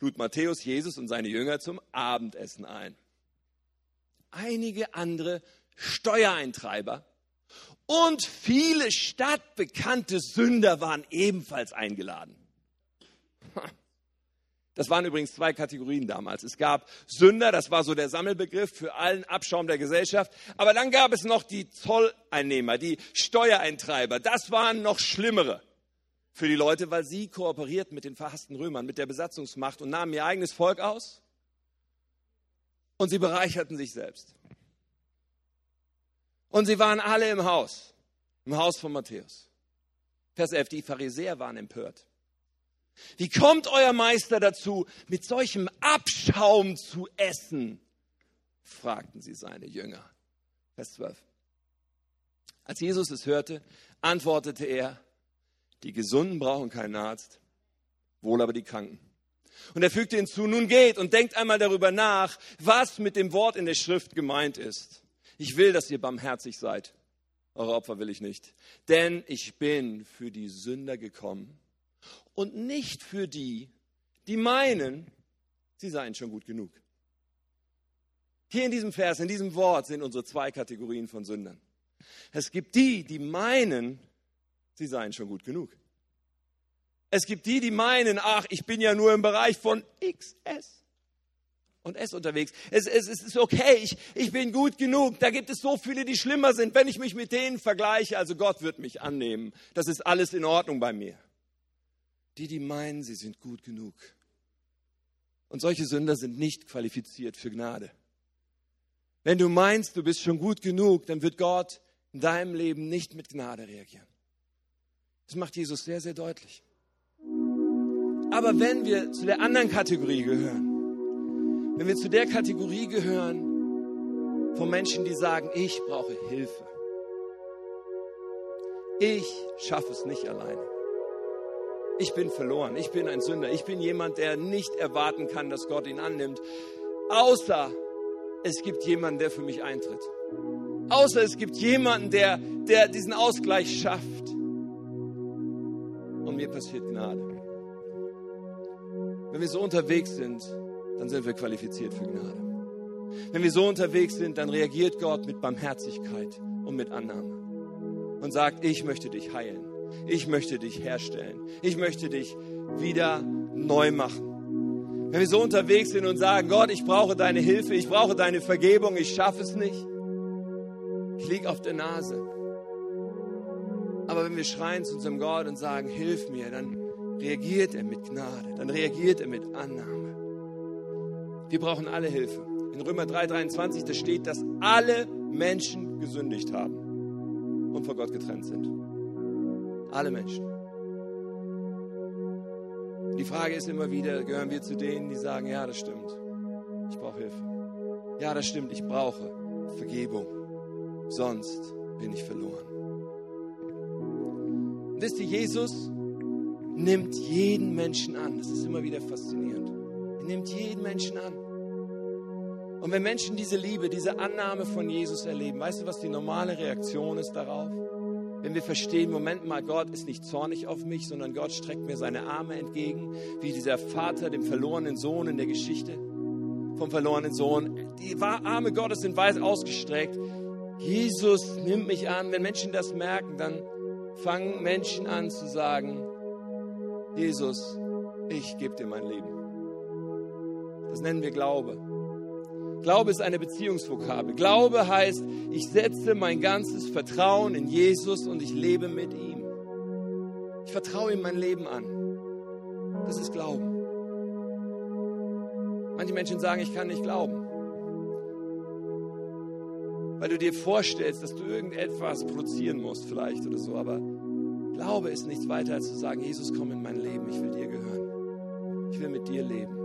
lud Matthäus Jesus und seine Jünger zum Abendessen ein. Einige andere Steuereintreiber und viele stadtbekannte Sünder waren ebenfalls eingeladen. Das waren übrigens zwei Kategorien damals. Es gab Sünder, das war so der Sammelbegriff für allen Abschaum der Gesellschaft. Aber dann gab es noch die Zolleinnehmer, die Steuereintreiber. Das waren noch schlimmere für die Leute, weil sie kooperierten mit den verhassten Römern, mit der Besatzungsmacht und nahmen ihr eigenes Volk aus und sie bereicherten sich selbst. Und sie waren alle im Haus, im Haus von Matthäus. Vers 11, die Pharisäer waren empört. Wie kommt euer Meister dazu, mit solchem Abschaum zu essen? fragten sie seine Jünger. Vers 12. Als Jesus es hörte, antwortete er, die Gesunden brauchen keinen Arzt, wohl aber die Kranken. Und er fügte hinzu, nun geht und denkt einmal darüber nach, was mit dem Wort in der Schrift gemeint ist. Ich will, dass ihr barmherzig seid. Eure Opfer will ich nicht. Denn ich bin für die Sünder gekommen und nicht für die, die meinen, sie seien schon gut genug. Hier in diesem Vers, in diesem Wort sind unsere zwei Kategorien von Sündern. Es gibt die, die meinen, sie seien schon gut genug. Es gibt die, die meinen, ach, ich bin ja nur im Bereich von XS und S unterwegs. Es, es, es ist okay, ich, ich bin gut genug. Da gibt es so viele, die schlimmer sind. Wenn ich mich mit denen vergleiche, also Gott wird mich annehmen. Das ist alles in Ordnung bei mir. Die, die meinen, sie sind gut genug. Und solche Sünder sind nicht qualifiziert für Gnade. Wenn du meinst, du bist schon gut genug, dann wird Gott in deinem Leben nicht mit Gnade reagieren. Das macht Jesus sehr, sehr deutlich. Aber wenn wir zu der anderen Kategorie gehören, wenn wir zu der Kategorie gehören von Menschen, die sagen, ich brauche Hilfe, ich schaffe es nicht alleine ich bin verloren, ich bin ein Sünder, ich bin jemand, der nicht erwarten kann, dass Gott ihn annimmt, außer es gibt jemanden, der für mich eintritt. Außer es gibt jemanden, der, der diesen Ausgleich schafft. Und mir passiert Gnade. Wenn wir so unterwegs sind, dann sind wir qualifiziert für Gnade. Wenn wir so unterwegs sind, dann reagiert Gott mit Barmherzigkeit und mit Annahme und sagt, ich möchte dich heilen. Ich möchte dich herstellen. Ich möchte dich wieder neu machen. Wenn wir so unterwegs sind und sagen, Gott, ich brauche deine Hilfe, ich brauche deine Vergebung, ich schaffe es nicht. Ich liege auf der Nase. Aber wenn wir schreien zu unserem Gott und sagen, hilf mir, dann reagiert er mit Gnade, dann reagiert er mit Annahme. Wir brauchen alle Hilfe. In Römer 3:23, da steht, dass alle Menschen gesündigt haben und vor Gott getrennt sind. Alle Menschen. Die Frage ist immer wieder, gehören wir zu denen, die sagen, ja, das stimmt. Ich brauche Hilfe. Ja, das stimmt, ich brauche Vergebung. Sonst bin ich verloren. Und wisst ihr, Jesus nimmt jeden Menschen an. Das ist immer wieder faszinierend. Nimmt jeden Menschen an. Und wenn Menschen diese Liebe, diese Annahme von Jesus erleben, weißt du, was die normale Reaktion ist darauf? wenn wir verstehen, Moment mal, Gott ist nicht zornig auf mich, sondern Gott streckt mir seine Arme entgegen, wie dieser Vater dem verlorenen Sohn in der Geschichte vom verlorenen Sohn. Die Arme Gottes sind weit ausgestreckt. Jesus nimmt mich an. Wenn Menschen das merken, dann fangen Menschen an zu sagen, Jesus, ich gebe dir mein Leben. Das nennen wir Glaube. Glaube ist eine Beziehungsvokabel. Glaube heißt, ich setze mein ganzes Vertrauen in Jesus und ich lebe mit ihm. Ich vertraue ihm mein Leben an. Das ist Glauben. Manche Menschen sagen, ich kann nicht glauben. Weil du dir vorstellst, dass du irgendetwas produzieren musst vielleicht oder so. Aber Glaube ist nichts weiter als zu sagen, Jesus, komm in mein Leben, ich will dir gehören. Ich will mit dir leben.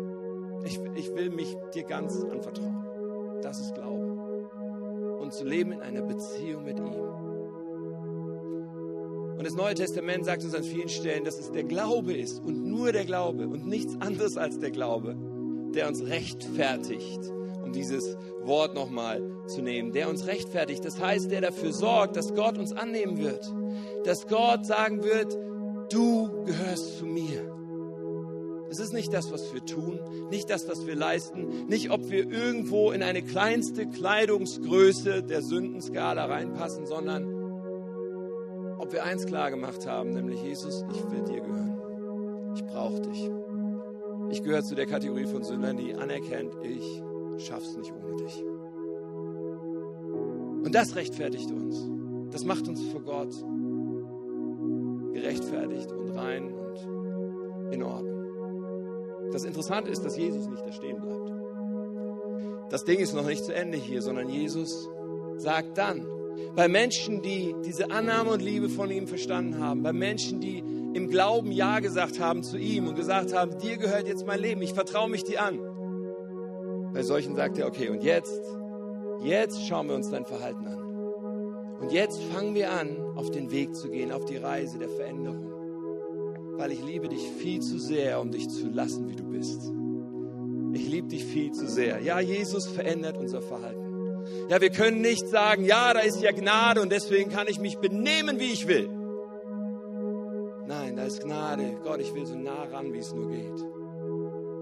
Ich, ich will mich dir ganz anvertrauen. Das ist Glaube. Und zu leben in einer Beziehung mit ihm. Und das Neue Testament sagt uns an vielen Stellen, dass es der Glaube ist und nur der Glaube und nichts anderes als der Glaube, der uns rechtfertigt, um dieses Wort nochmal zu nehmen, der uns rechtfertigt. Das heißt, der dafür sorgt, dass Gott uns annehmen wird, dass Gott sagen wird, du gehörst zu mir. Es ist nicht das, was wir tun, nicht das, was wir leisten, nicht ob wir irgendwo in eine kleinste Kleidungsgröße der Sündenskala reinpassen, sondern ob wir eins klar gemacht haben, nämlich Jesus, ich will dir gehören. Ich brauche dich. Ich gehöre zu der Kategorie von Sündern, die anerkennt, ich schaff's nicht ohne dich. Und das rechtfertigt uns. Das macht uns vor Gott gerechtfertigt und rein und in Ordnung. Das Interessante ist, dass Jesus nicht da stehen bleibt. Das Ding ist noch nicht zu Ende hier, sondern Jesus sagt dann, bei Menschen, die diese Annahme und Liebe von ihm verstanden haben, bei Menschen, die im Glauben Ja gesagt haben zu ihm und gesagt haben, dir gehört jetzt mein Leben, ich vertraue mich dir an. Bei solchen sagt er, okay, und jetzt, jetzt schauen wir uns dein Verhalten an. Und jetzt fangen wir an, auf den Weg zu gehen, auf die Reise der Veränderung weil ich liebe dich viel zu sehr, um dich zu lassen, wie du bist. Ich liebe dich viel zu sehr. Ja, Jesus verändert unser Verhalten. Ja, wir können nicht sagen, ja, da ist ja Gnade und deswegen kann ich mich benehmen, wie ich will. Nein, da ist Gnade. Gott, ich will so nah ran, wie es nur geht.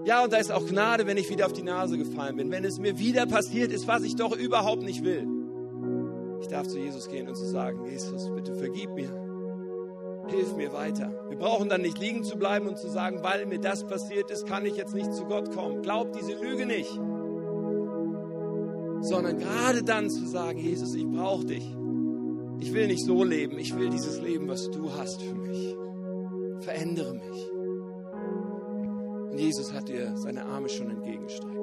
Ja, und da ist auch Gnade, wenn ich wieder auf die Nase gefallen bin, wenn es mir wieder passiert ist, was ich doch überhaupt nicht will. Ich darf zu Jesus gehen und zu sagen, Jesus, bitte vergib mir hilf mir weiter. Wir brauchen dann nicht liegen zu bleiben und zu sagen, weil mir das passiert ist, kann ich jetzt nicht zu Gott kommen. Glaub diese Lüge nicht. Sondern gerade dann zu sagen, Jesus, ich brauche dich. Ich will nicht so leben, ich will dieses Leben, was du hast für mich. Verändere mich. Und Jesus hat dir seine Arme schon entgegengestreckt.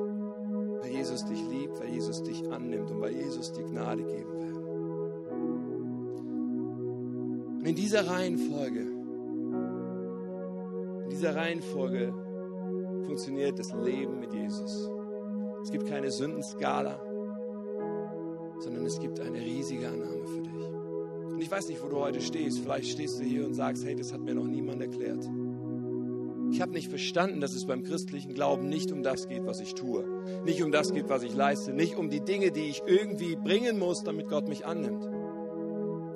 Weil Jesus dich liebt, weil Jesus dich annimmt und weil Jesus dir Gnade geben will. In dieser Reihenfolge, in dieser Reihenfolge funktioniert das Leben mit Jesus. Es gibt keine Sündenskala, sondern es gibt eine riesige Annahme für dich. Und ich weiß nicht, wo du heute stehst. Vielleicht stehst du hier und sagst, hey, das hat mir noch niemand erklärt. Ich habe nicht verstanden, dass es beim christlichen Glauben nicht um das geht, was ich tue. Nicht um das geht, was ich leiste. Nicht um die Dinge, die ich irgendwie bringen muss, damit Gott mich annimmt.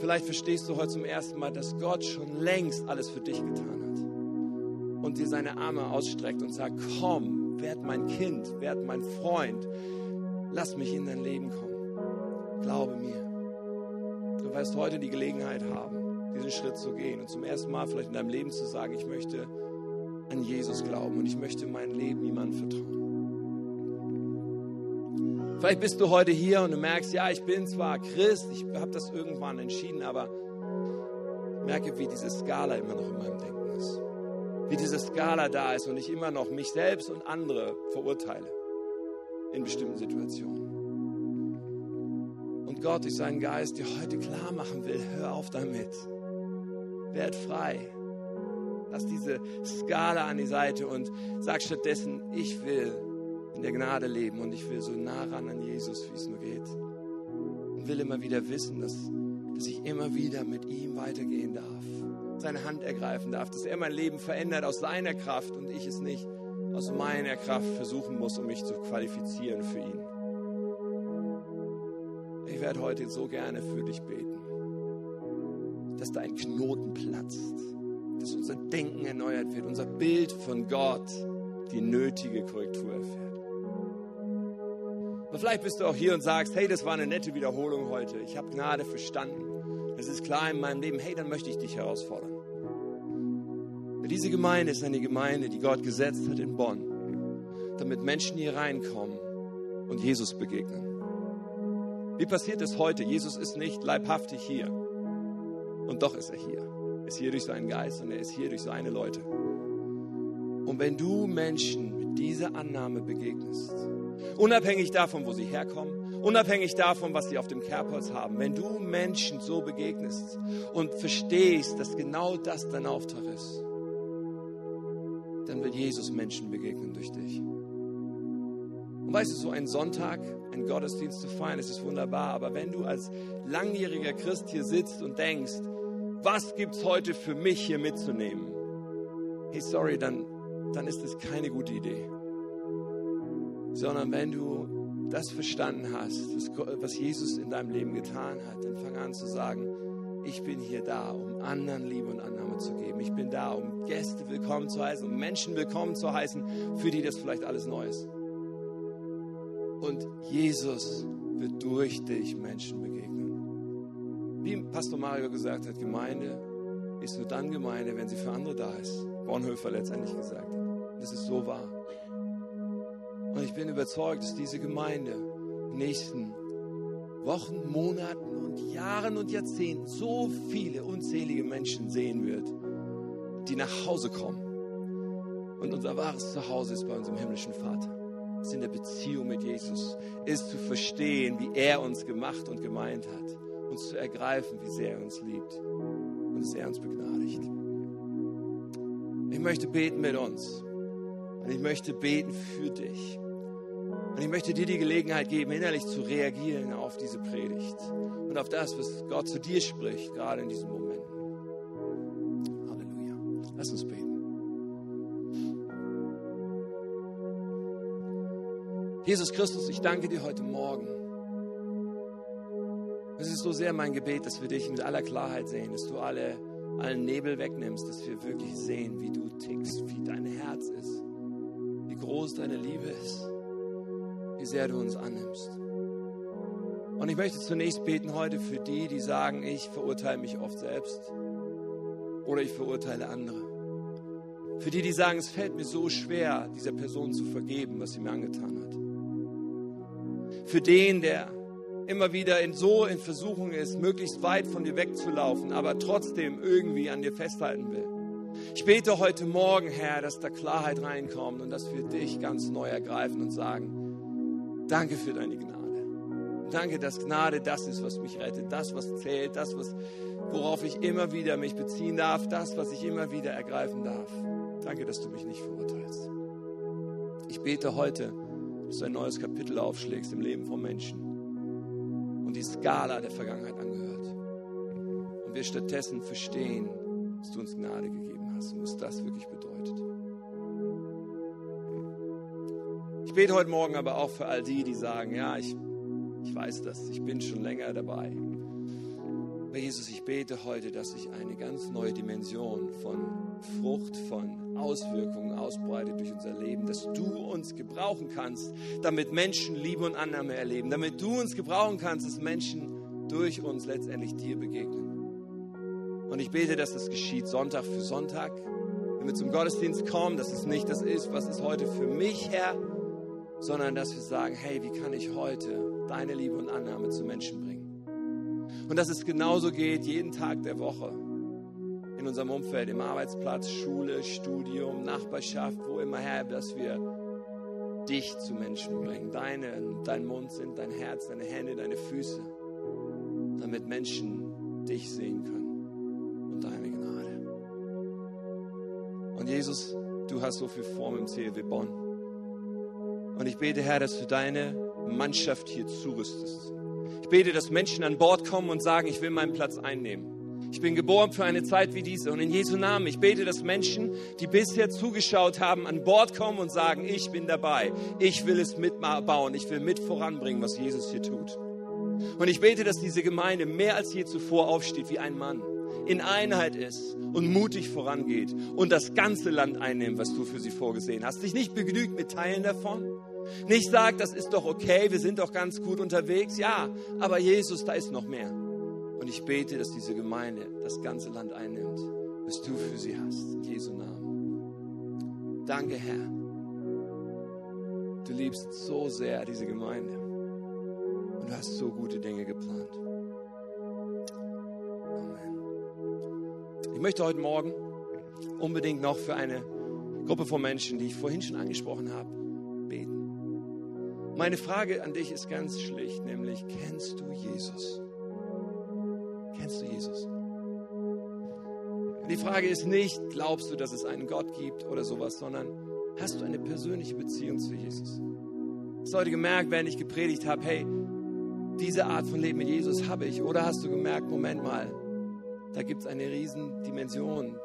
Vielleicht verstehst du heute zum ersten Mal, dass Gott schon längst alles für dich getan hat und dir seine Arme ausstreckt und sagt, komm, werd mein Kind, werd mein Freund, lass mich in dein Leben kommen. Glaube mir. Du wirst heute die Gelegenheit haben, diesen Schritt zu gehen und zum ersten Mal vielleicht in deinem Leben zu sagen, ich möchte an Jesus glauben und ich möchte mein Leben jemandem vertrauen. Vielleicht bist du heute hier und du merkst, ja, ich bin zwar Christ, ich habe das irgendwann entschieden, aber ich merke, wie diese Skala immer noch in meinem Denken ist. Wie diese Skala da ist und ich immer noch mich selbst und andere verurteile in bestimmten Situationen. Und Gott durch seinen Geist dir heute klar machen will, hör auf damit. Werd frei. Lass diese Skala an die Seite und sag stattdessen, ich will in der Gnade leben und ich will so nah ran an Jesus, wie es nur geht. Und will immer wieder wissen, dass, dass ich immer wieder mit ihm weitergehen darf, seine Hand ergreifen darf, dass er mein Leben verändert aus seiner Kraft und ich es nicht aus meiner Kraft versuchen muss, um mich zu qualifizieren für ihn. Ich werde heute so gerne für dich beten, dass dein Knoten platzt, dass unser Denken erneuert wird, unser Bild von Gott die nötige Korrektur erfährt. Und vielleicht bist du auch hier und sagst, hey, das war eine nette Wiederholung heute. Ich habe Gnade verstanden. Das ist klar in meinem Leben. Hey, dann möchte ich dich herausfordern. Diese Gemeinde ist eine Gemeinde, die Gott gesetzt hat in Bonn, damit Menschen hier reinkommen und Jesus begegnen. Wie passiert es heute? Jesus ist nicht leibhaftig hier. Und doch ist er hier. Er ist hier durch seinen Geist und er ist hier durch seine Leute. Und wenn du Menschen mit dieser Annahme begegnest, unabhängig davon, wo sie herkommen, unabhängig davon, was sie auf dem Kerbholz haben, wenn du Menschen so begegnest und verstehst, dass genau das dein Auftrag ist, dann wird Jesus Menschen begegnen durch dich. Und weißt du, so ein Sonntag, ein Gottesdienst zu feiern, das ist wunderbar, aber wenn du als langjähriger Christ hier sitzt und denkst, was gibt es heute für mich hier mitzunehmen? Hey, sorry, dann, dann ist das keine gute Idee. Sondern wenn du das verstanden hast, was Jesus in deinem Leben getan hat, dann fang an zu sagen, ich bin hier da, um anderen Liebe und Annahme zu geben. Ich bin da, um Gäste willkommen zu heißen, um Menschen willkommen zu heißen, für die das vielleicht alles neu ist. Und Jesus wird durch dich Menschen begegnen. Wie Pastor Mario gesagt hat, Gemeinde ist nur dann Gemeinde, wenn sie für andere da ist. Bonhoeffer letztendlich gesagt. Das ist so wahr. Und ich bin überzeugt, dass diese Gemeinde in den nächsten Wochen, Monaten und Jahren und Jahrzehnten so viele unzählige Menschen sehen wird, die nach Hause kommen. Und unser wahres Zuhause ist bei unserem himmlischen Vater. Ist in der Beziehung mit Jesus, ist zu verstehen, wie er uns gemacht und gemeint hat, uns zu ergreifen, wie sehr er uns liebt. Und dass er uns begnadigt. Ich möchte beten mit uns und ich möchte beten für dich. Und ich möchte dir die Gelegenheit geben, innerlich zu reagieren auf diese Predigt und auf das, was Gott zu dir spricht, gerade in diesem Moment. Halleluja. Lass uns beten. Jesus Christus, ich danke dir heute Morgen. Es ist so sehr mein Gebet, dass wir dich mit aller Klarheit sehen, dass du alle, allen Nebel wegnimmst, dass wir wirklich sehen, wie du tickst, wie dein Herz ist, groß deine Liebe ist, wie sehr du uns annimmst. Und ich möchte zunächst beten heute für die, die sagen, ich verurteile mich oft selbst oder ich verurteile andere. Für die, die sagen, es fällt mir so schwer, dieser Person zu vergeben, was sie mir angetan hat für den, der immer wieder in so in Versuchung ist, möglichst weit von dir wegzulaufen, aber trotzdem irgendwie an dir festhalten will. Ich bete heute Morgen, Herr, dass da Klarheit reinkommt und dass wir dich ganz neu ergreifen und sagen, danke für deine Gnade. Danke, dass Gnade das ist, was mich rettet, das, was zählt, das, was, worauf ich immer wieder mich beziehen darf, das, was ich immer wieder ergreifen darf. Danke, dass du mich nicht verurteilst. Ich bete heute, dass du ein neues Kapitel aufschlägst im Leben von Menschen und die Skala der Vergangenheit angehört. Und wir stattdessen verstehen, dass du uns Gnade gegeben hast und was das wirklich bedeutet. Ich bete heute Morgen aber auch für all die, die sagen, ja, ich, ich weiß das, ich bin schon länger dabei. Aber Jesus, ich bete heute, dass sich eine ganz neue Dimension von Frucht, von Auswirkungen ausbreitet durch unser Leben, dass du uns gebrauchen kannst, damit Menschen Liebe und Annahme erleben, damit du uns gebrauchen kannst, dass Menschen durch uns letztendlich dir begegnen. Und ich bete, dass das geschieht Sonntag für Sonntag. Wenn wir zum Gottesdienst kommen, dass es nicht das ist, was ist heute für mich, Herr, sondern dass wir sagen, hey, wie kann ich heute deine Liebe und Annahme zu Menschen bringen? Und dass es genauso geht jeden Tag der Woche in unserem Umfeld, im Arbeitsplatz, Schule, Studium, Nachbarschaft, wo immer her, dass wir dich zu Menschen bringen. Deine, dein Mund sind dein Herz, deine Hände, deine Füße, damit Menschen dich sehen können Und Jesus, du hast so viel vor im CLW Bonn. Und ich bete, Herr, dass du deine Mannschaft hier zurüstest. Ich bete, dass Menschen an Bord kommen und sagen, ich will meinen Platz einnehmen. Ich bin geboren für eine Zeit wie diese. Und in Jesu Namen, ich bete, dass Menschen, die bisher zugeschaut haben, an Bord kommen und sagen, ich bin dabei. Ich will es mitbauen. Ich will mit voranbringen, was Jesus hier tut. Und ich bete, dass diese Gemeinde mehr als je zuvor aufsteht wie ein Mann, in Einheit ist und mutig vorangeht und das ganze Land einnimmt, was du für sie vorgesehen hast. Dich nicht begnügt mit Teilen davon. Nicht sagt, das ist doch okay, wir sind doch ganz gut unterwegs. Ja, aber Jesus, da ist noch mehr. Und ich bete, dass diese Gemeinde das ganze Land einnimmt, was du für sie hast. In Jesu Namen. Danke, Herr. Du liebst so sehr diese Gemeinde. Und du hast so gute Dinge geplant. Ich möchte heute Morgen unbedingt noch für eine Gruppe von Menschen, die ich vorhin schon angesprochen habe, beten. Meine Frage an dich ist ganz schlicht, nämlich, kennst du Jesus? Kennst du Jesus? Die Frage ist nicht, glaubst du, dass es einen Gott gibt oder sowas, sondern hast du eine persönliche Beziehung zu Jesus? Hast du heute gemerkt, während ich gepredigt habe, hey, diese Art von Leben mit Jesus habe ich? Oder hast du gemerkt, Moment mal, da gibt es eine riesen Dimension,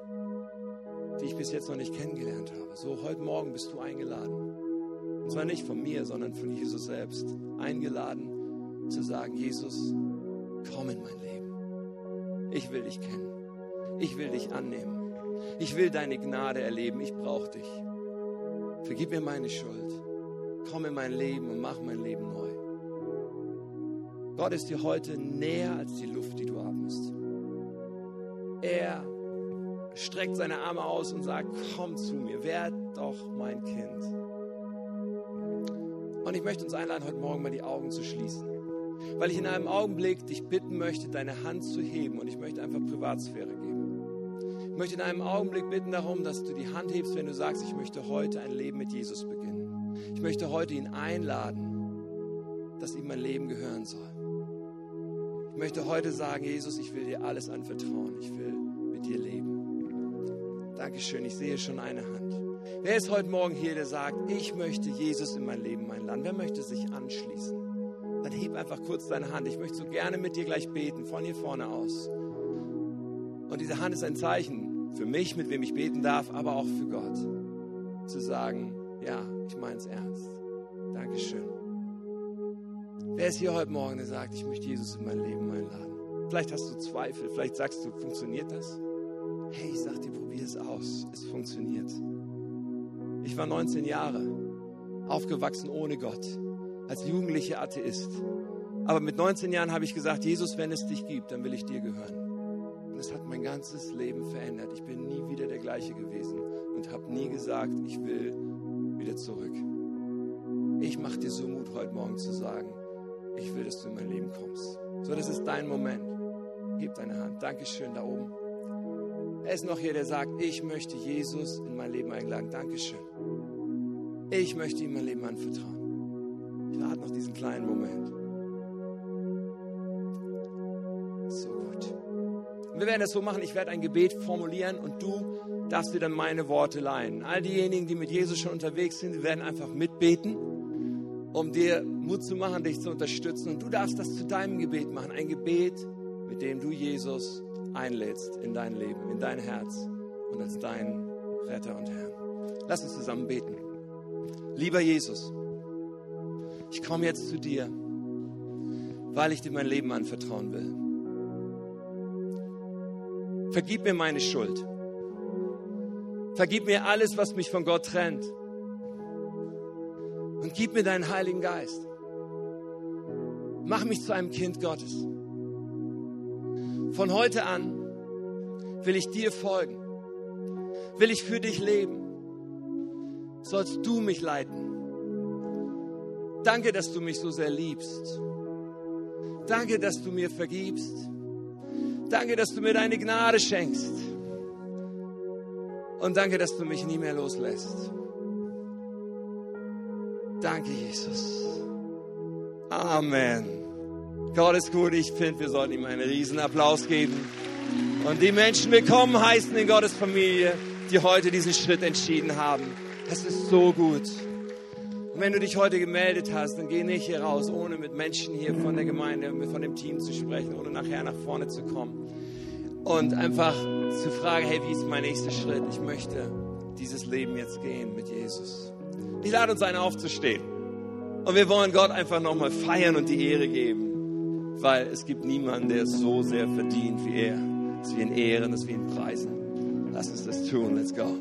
die ich bis jetzt noch nicht kennengelernt habe. So, heute Morgen bist du eingeladen. Und zwar nicht von mir, sondern von Jesus selbst. Eingeladen zu sagen, Jesus, komm in mein Leben. Ich will dich kennen. Ich will dich annehmen. Ich will deine Gnade erleben. Ich brauche dich. Vergib mir meine Schuld. Komm in mein Leben und mach mein Leben neu. Gott ist dir heute näher als die Luft, die du atmest. Er streckt seine Arme aus und sagt, komm zu mir, werd doch mein Kind. Und ich möchte uns einladen, heute Morgen mal die Augen zu schließen. Weil ich in einem Augenblick dich bitten möchte, deine Hand zu heben und ich möchte einfach Privatsphäre geben. Ich möchte in einem Augenblick bitten darum, dass du die Hand hebst, wenn du sagst, ich möchte heute ein Leben mit Jesus beginnen. Ich möchte heute ihn einladen, dass ihm mein Leben gehören soll. Ich möchte heute sagen, Jesus, ich will dir alles anvertrauen. Ich will mit dir leben. Dankeschön, ich sehe schon eine Hand. Wer ist heute Morgen hier, der sagt, ich möchte Jesus in mein Leben einladen? Wer möchte sich anschließen? Dann heb einfach kurz deine Hand. Ich möchte so gerne mit dir gleich beten, von hier vorne aus. Und diese Hand ist ein Zeichen für mich, mit wem ich beten darf, aber auch für Gott. Zu sagen, ja, ich meine es ernst. Dankeschön. Wer ist hier heute Morgen, der sagt, ich möchte Jesus in mein Leben einladen? Vielleicht hast du Zweifel, vielleicht sagst du, funktioniert das? Hey, ich sag dir, probier es aus. Es funktioniert. Ich war 19 Jahre, aufgewachsen ohne Gott, als jugendlicher Atheist. Aber mit 19 Jahren habe ich gesagt, Jesus, wenn es dich gibt, dann will ich dir gehören. Und es hat mein ganzes Leben verändert. Ich bin nie wieder der gleiche gewesen und habe nie gesagt, ich will wieder zurück. Ich mache dir so Mut, heute Morgen zu sagen, ich will, dass du in mein Leben kommst. So, das ist dein Moment. Gib deine Hand. Dankeschön da oben. Er ist noch hier, der sagt, ich möchte Jesus in mein Leben einladen. Dankeschön. Ich möchte ihm mein Leben anvertrauen. Ich warte noch diesen kleinen Moment. So gut. Wir werden das so machen, ich werde ein Gebet formulieren und du darfst dir dann meine Worte leihen. All diejenigen, die mit Jesus schon unterwegs sind, werden einfach mitbeten, um dir Mut zu machen, dich zu unterstützen. Und du darfst das zu deinem Gebet machen. Ein Gebet, mit dem du Jesus einlädst in dein Leben, in dein Herz und als dein Retter und Herr. Lass uns zusammen beten. Lieber Jesus, ich komme jetzt zu dir, weil ich dir mein Leben anvertrauen will. Vergib mir meine Schuld. Vergib mir alles, was mich von Gott trennt. Und gib mir deinen Heiligen Geist. Mach mich zu einem Kind Gottes. Von heute an will ich dir folgen. Will ich für dich leben. Sollst du mich leiten. Danke, dass du mich so sehr liebst. Danke, dass du mir vergibst. Danke, dass du mir deine Gnade schenkst. Und danke, dass du mich nie mehr loslässt. Danke, Jesus. Amen. Gott ist gut. Ich finde, wir sollten ihm einen riesen Applaus geben. Und die Menschen willkommen heißen in Gottes Familie, die heute diesen Schritt entschieden haben. Das ist so gut. Und wenn du dich heute gemeldet hast, dann geh nicht hier raus, ohne mit Menschen hier von der Gemeinde, von dem Team zu sprechen, ohne nachher nach vorne zu kommen. Und einfach zu fragen, hey, wie ist mein nächster Schritt? Ich möchte dieses Leben jetzt gehen mit Jesus. Ich lade uns ein, aufzustehen. Und wir wollen Gott einfach nochmal feiern und die Ehre geben weil es gibt niemanden, der es so sehr verdient wie er. Dass wir ihn ehren, dass wir ihn preisen. Lass uns das tun. Let's go.